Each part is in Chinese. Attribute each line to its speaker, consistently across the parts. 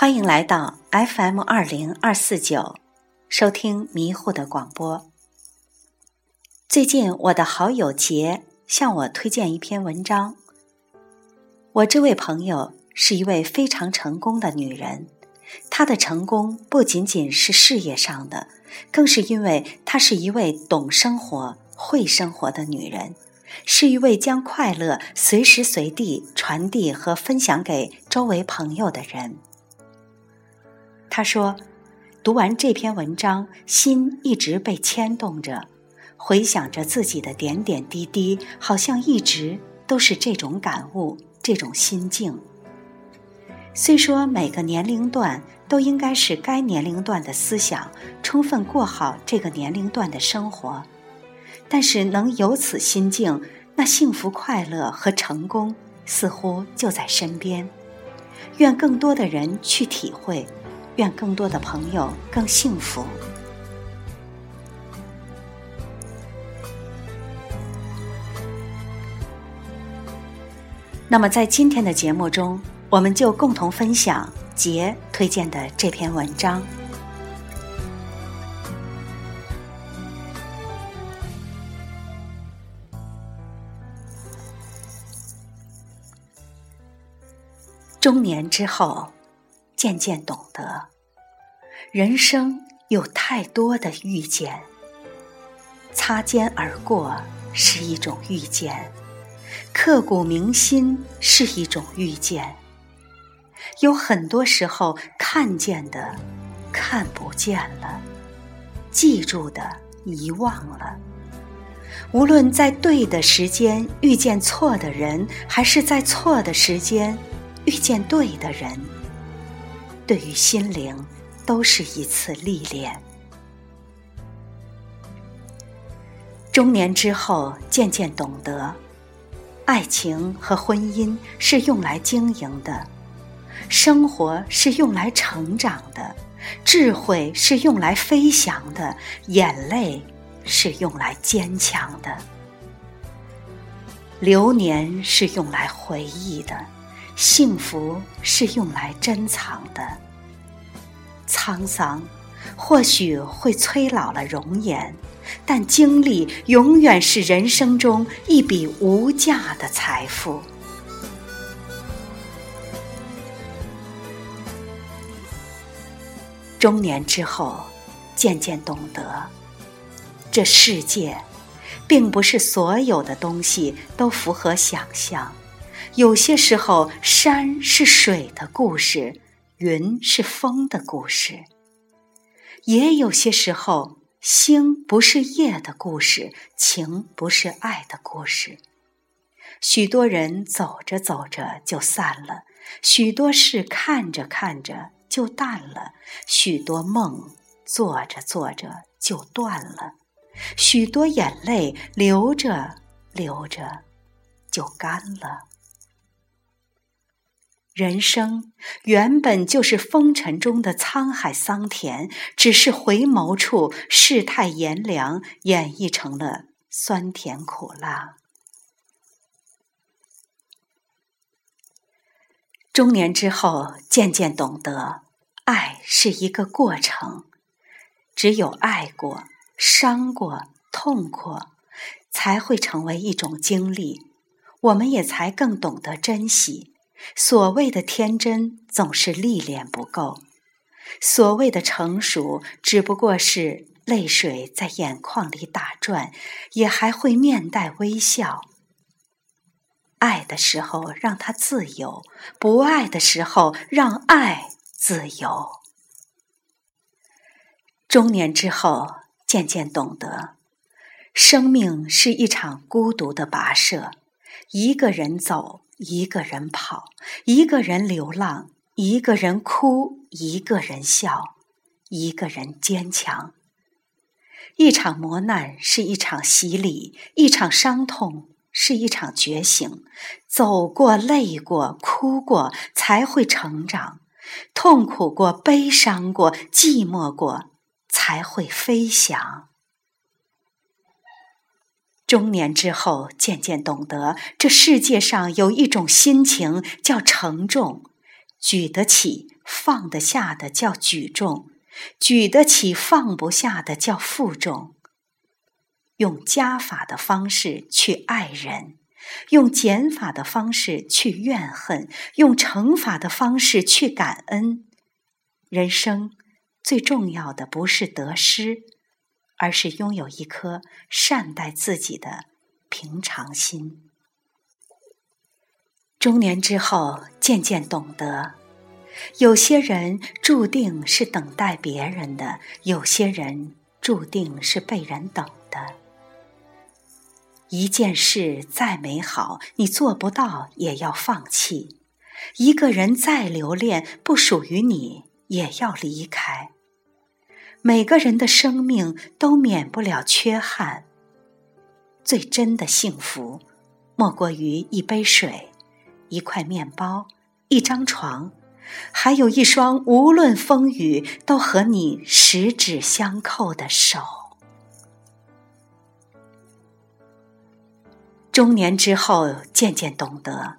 Speaker 1: 欢迎来到 FM 二零二四九，收听迷糊的广播。最近我的好友杰向我推荐一篇文章。我这位朋友是一位非常成功的女人，她的成功不仅仅是事业上的，更是因为她是一位懂生活、会生活的女人，是一位将快乐随时随地传递和分享给周围朋友的人。他说：“读完这篇文章，心一直被牵动着，回想着自己的点点滴滴，好像一直都是这种感悟，这种心境。虽说每个年龄段都应该是该年龄段的思想，充分过好这个年龄段的生活，但是能有此心境，那幸福、快乐和成功似乎就在身边。愿更多的人去体会。”愿更多的朋友更幸福。那么，在今天的节目中，我们就共同分享杰推荐的这篇文章。中年之后。渐渐懂得，人生有太多的遇见。擦肩而过是一种遇见，刻骨铭心是一种遇见。有很多时候，看见的看不见了，记住的遗忘了。无论在对的时间遇见错的人，还是在错的时间遇见对的人。对于心灵，都是一次历练。中年之后，渐渐懂得，爱情和婚姻是用来经营的，生活是用来成长的，智慧是用来飞翔的，眼泪是用来坚强的，流年是用来回忆的。幸福是用来珍藏的，沧桑或许会催老了容颜，但经历永远是人生中一笔无价的财富。中年之后，渐渐懂得，这世界，并不是所有的东西都符合想象。有些时候，山是水的故事，云是风的故事；也有些时候，星不是夜的故事，情不是爱的故事。许多人走着走着就散了，许多事看着看着就淡了，许多梦做着做着就断了，许多眼泪流着流着就干了。人生原本就是风尘中的沧海桑田，只是回眸处世态炎凉，演绎成了酸甜苦辣。中年之后，渐渐懂得，爱是一个过程，只有爱过、伤过、痛过，才会成为一种经历，我们也才更懂得珍惜。所谓的天真，总是历练不够；所谓的成熟，只不过是泪水在眼眶里打转，也还会面带微笑。爱的时候让他自由，不爱的时候让爱自由。中年之后，渐渐懂得，生命是一场孤独的跋涉，一个人走。一个人跑，一个人流浪，一个人哭，一个人笑，一个人坚强。一场磨难是一场洗礼，一场伤痛是一场觉醒。走过、累过、哭过，才会成长；痛苦过、悲伤过、寂寞过，才会飞翔。中年之后，渐渐懂得，这世界上有一种心情叫沉重，举得起、放得下的叫举重，举得起、放不下的叫负重。用加法的方式去爱人，用减法的方式去怨恨，用乘法的方式去感恩。人生最重要的不是得失，而是拥有一颗善待自己的平常心。中年之后，渐渐懂得，有些人注定是等待别人的，有些人注定是被人等的。一件事再美好，你做不到也要放弃；一个人再留恋，不属于你也要离开。每个人的生命都免不了缺憾。最真的幸福，莫过于一杯水、一块面包、一张床，还有一双无论风雨都和你十指相扣的手。中年之后，渐渐懂得，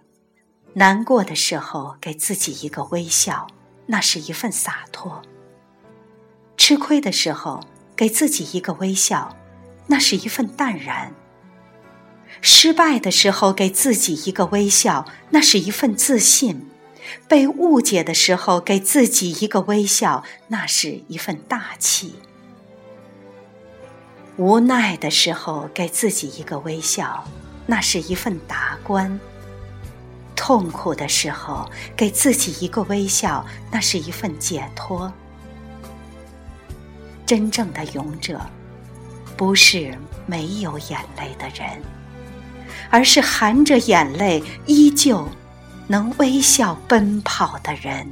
Speaker 1: 难过的时候给自己一个微笑，那是一份洒脱；吃亏的时候给自己一个微笑，那是一份淡然；失败的时候给自己一个微笑，那是一份自信；被误解的时候给自己一个微笑，那是一份大气；无奈的时候给自己一个微笑。那是一份达观。痛苦的时候，给自己一个微笑，那是一份解脱。真正的勇者，不是没有眼泪的人，而是含着眼泪依旧能微笑奔跑的人。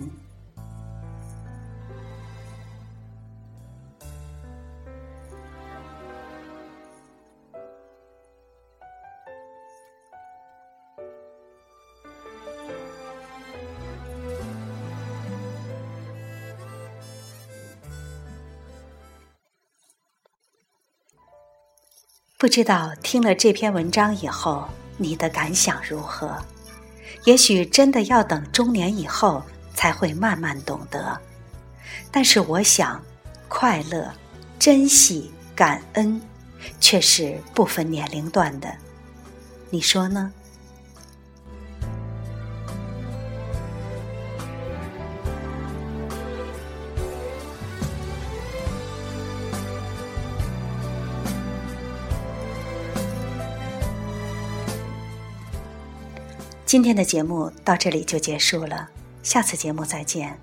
Speaker 1: 不知道听了这篇文章以后，你的感想如何？也许真的要等中年以后才会慢慢懂得。但是我想，快乐、珍惜、感恩，却是不分年龄段的。你说呢？今天的节目到这里就结束了，下次节目再见。